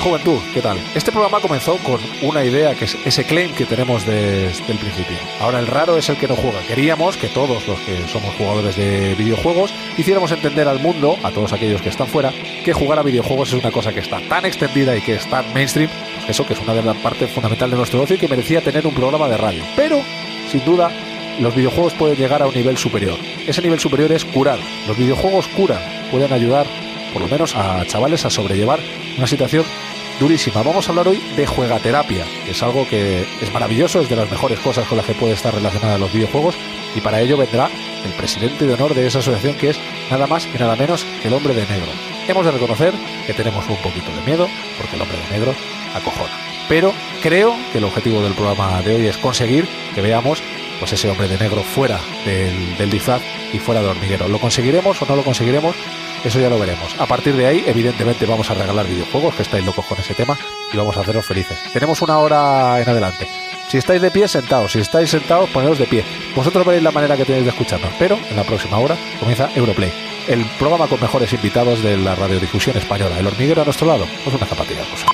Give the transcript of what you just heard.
juventud, ¿qué tal? Este programa comenzó con una idea que es ese claim que tenemos desde el principio. Ahora el raro es el que no juega. Queríamos que todos los que somos jugadores de videojuegos hiciéramos entender al mundo, a todos aquellos que están fuera, que jugar a videojuegos es una cosa que está tan extendida y que es mainstream, pues eso que es una de las partes fundamentales de nuestro ocio y que merecía tener un programa de radio. Pero, sin duda, los videojuegos pueden llegar a un nivel superior. Ese nivel superior es curar. Los videojuegos curan, pueden ayudar por lo menos a chavales a sobrellevar una situación durísima. Vamos a hablar hoy de juegaterapia, que es algo que es maravilloso, es de las mejores cosas con las que puede estar relacionada los videojuegos y para ello vendrá el presidente de honor de esa asociación que es nada más y nada menos que el hombre de negro. Hemos de reconocer que tenemos un poquito de miedo porque el hombre de negro acojona. Pero creo que el objetivo del programa de hoy es conseguir que veamos pues ese hombre de negro fuera del, del disfraz y fuera de hormiguero. ¿Lo conseguiremos o no lo conseguiremos? Eso ya lo veremos. A partir de ahí, evidentemente, vamos a regalar videojuegos, que estáis locos con ese tema, y vamos a haceros felices. Tenemos una hora en adelante. Si estáis de pie, sentados. Si estáis sentados, ponedos de pie. Vosotros veréis la manera que tenéis de escucharnos, pero en la próxima hora comienza Europlay, el programa con mejores invitados de la radiodifusión española. El hormiguero a nuestro lado, pues una zapatilla cosa.